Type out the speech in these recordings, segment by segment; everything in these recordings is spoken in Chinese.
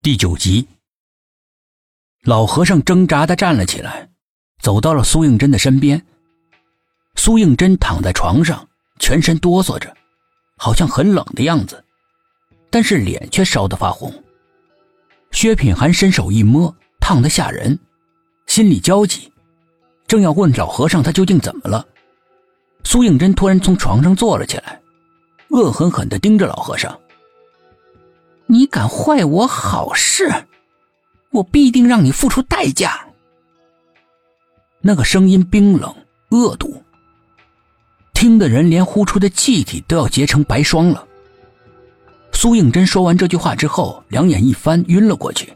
第九集，老和尚挣扎的站了起来，走到了苏应真的身边。苏应真躺在床上，全身哆嗦着，好像很冷的样子，但是脸却烧得发红。薛品涵伸手一摸，烫得吓人，心里焦急，正要问老和尚他究竟怎么了，苏应真突然从床上坐了起来，恶狠狠的盯着老和尚。你敢坏我好事，我必定让你付出代价。那个声音冰冷恶毒，听的人连呼出的气体都要结成白霜了。苏应真说完这句话之后，两眼一翻，晕了过去，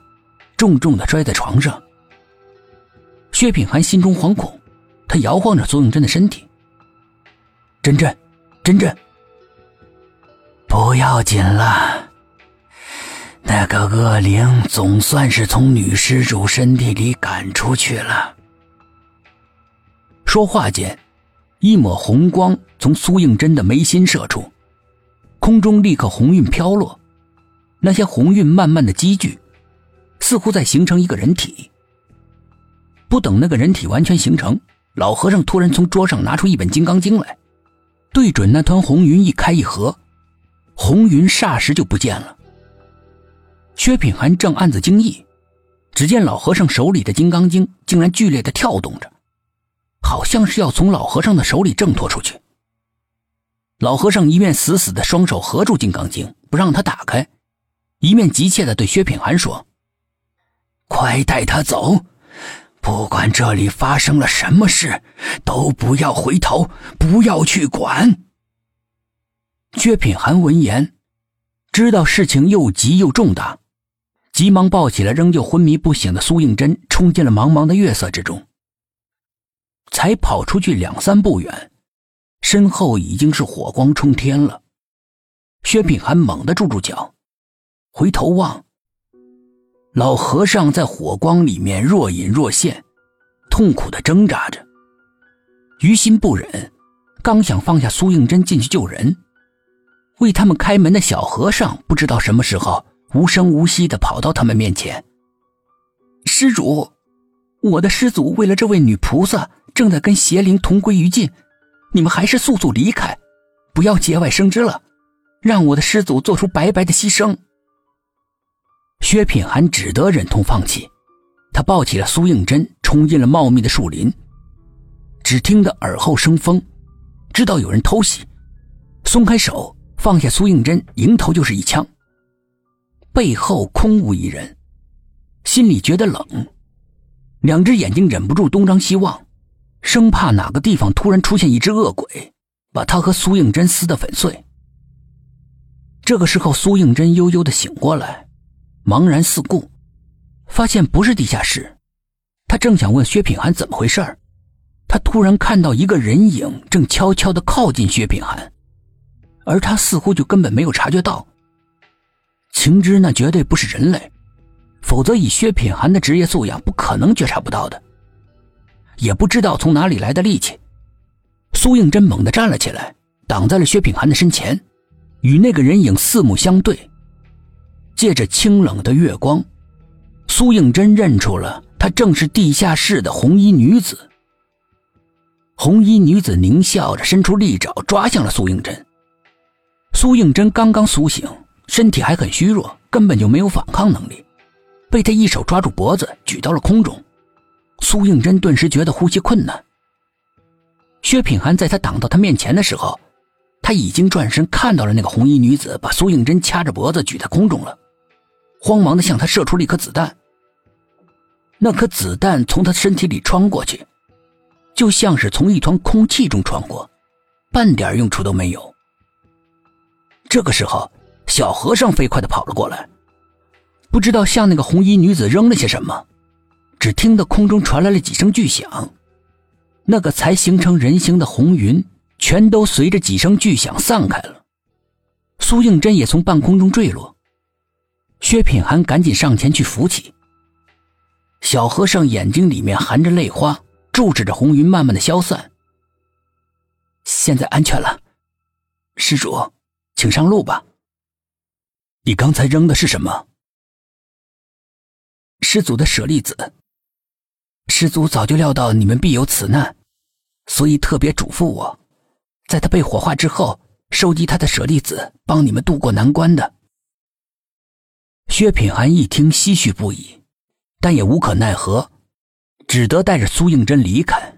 重重的摔在床上。薛品涵心中惶恐，他摇晃着苏应真的身体：“真真，真真，不要紧了。”那个恶灵总算是从女施主身体里赶出去了。说话间，一抹红光从苏应真的眉心射出，空中立刻红晕飘落，那些红晕慢慢的积聚，似乎在形成一个人体。不等那个人体完全形成，老和尚突然从桌上拿出一本《金刚经》来，对准那团红云一开一合，红云霎时就不见了。薛品涵正暗自惊异，只见老和尚手里的金刚经竟然剧烈的跳动着，好像是要从老和尚的手里挣脱出去。老和尚一面死死的双手合住金刚经，不让他打开，一面急切的对薛品涵说：“快带他走，不管这里发生了什么事，都不要回头，不要去管。”薛品涵闻言，知道事情又急又重大。急忙抱起了仍旧昏迷不醒的苏应真，冲进了茫茫的月色之中。才跑出去两三步远，身后已经是火光冲天了。薛品涵猛地住住脚，回头望，老和尚在火光里面若隐若现，痛苦的挣扎着。于心不忍，刚想放下苏应真进去救人，为他们开门的小和尚不知道什么时候。无声无息的跑到他们面前。施主，我的师祖为了这位女菩萨，正在跟邪灵同归于尽，你们还是速速离开，不要节外生枝了，让我的师祖做出白白的牺牲。薛品涵只得忍痛放弃，他抱起了苏应真，冲进了茂密的树林。只听得耳后生风，知道有人偷袭，松开手，放下苏应真，迎头就是一枪。背后空无一人，心里觉得冷，两只眼睛忍不住东张西望，生怕哪个地方突然出现一只恶鬼，把他和苏应真撕得粉碎。这个时候，苏应真悠悠的醒过来，茫然四顾，发现不是地下室。他正想问薛品涵怎么回事他突然看到一个人影正悄悄的靠近薛品涵，而他似乎就根本没有察觉到。情知那绝对不是人类，否则以薛品涵的职业素养，不可能觉察不到的。也不知道从哪里来的力气，苏应真猛地站了起来，挡在了薛品涵的身前，与那个人影四目相对。借着清冷的月光，苏应真认出了她正是地下室的红衣女子。红衣女子狞笑着，伸出利爪抓向了苏应真。苏应真刚刚苏醒。身体还很虚弱，根本就没有反抗能力，被他一手抓住脖子举到了空中。苏应真顿时觉得呼吸困难。薛品涵在他挡到他面前的时候，他已经转身看到了那个红衣女子把苏应真掐着脖子举在空中了，慌忙的向他射出了一颗子弹。那颗子弹从他身体里穿过去，就像是从一团空气中穿过，半点用处都没有。这个时候。小和尚飞快的跑了过来，不知道向那个红衣女子扔了些什么，只听得空中传来了几声巨响，那个才形成人形的红云全都随着几声巨响散开了。苏应真也从半空中坠落，薛品涵赶紧上前去扶起。小和尚眼睛里面含着泪花，注视着红云慢慢的消散。现在安全了，施主，请上路吧。你刚才扔的是什么？师祖的舍利子。师祖早就料到你们必有此难，所以特别嘱咐我，在他被火化之后，收集他的舍利子，帮你们渡过难关的。薛品涵一听，唏嘘不已，但也无可奈何，只得带着苏应真离开。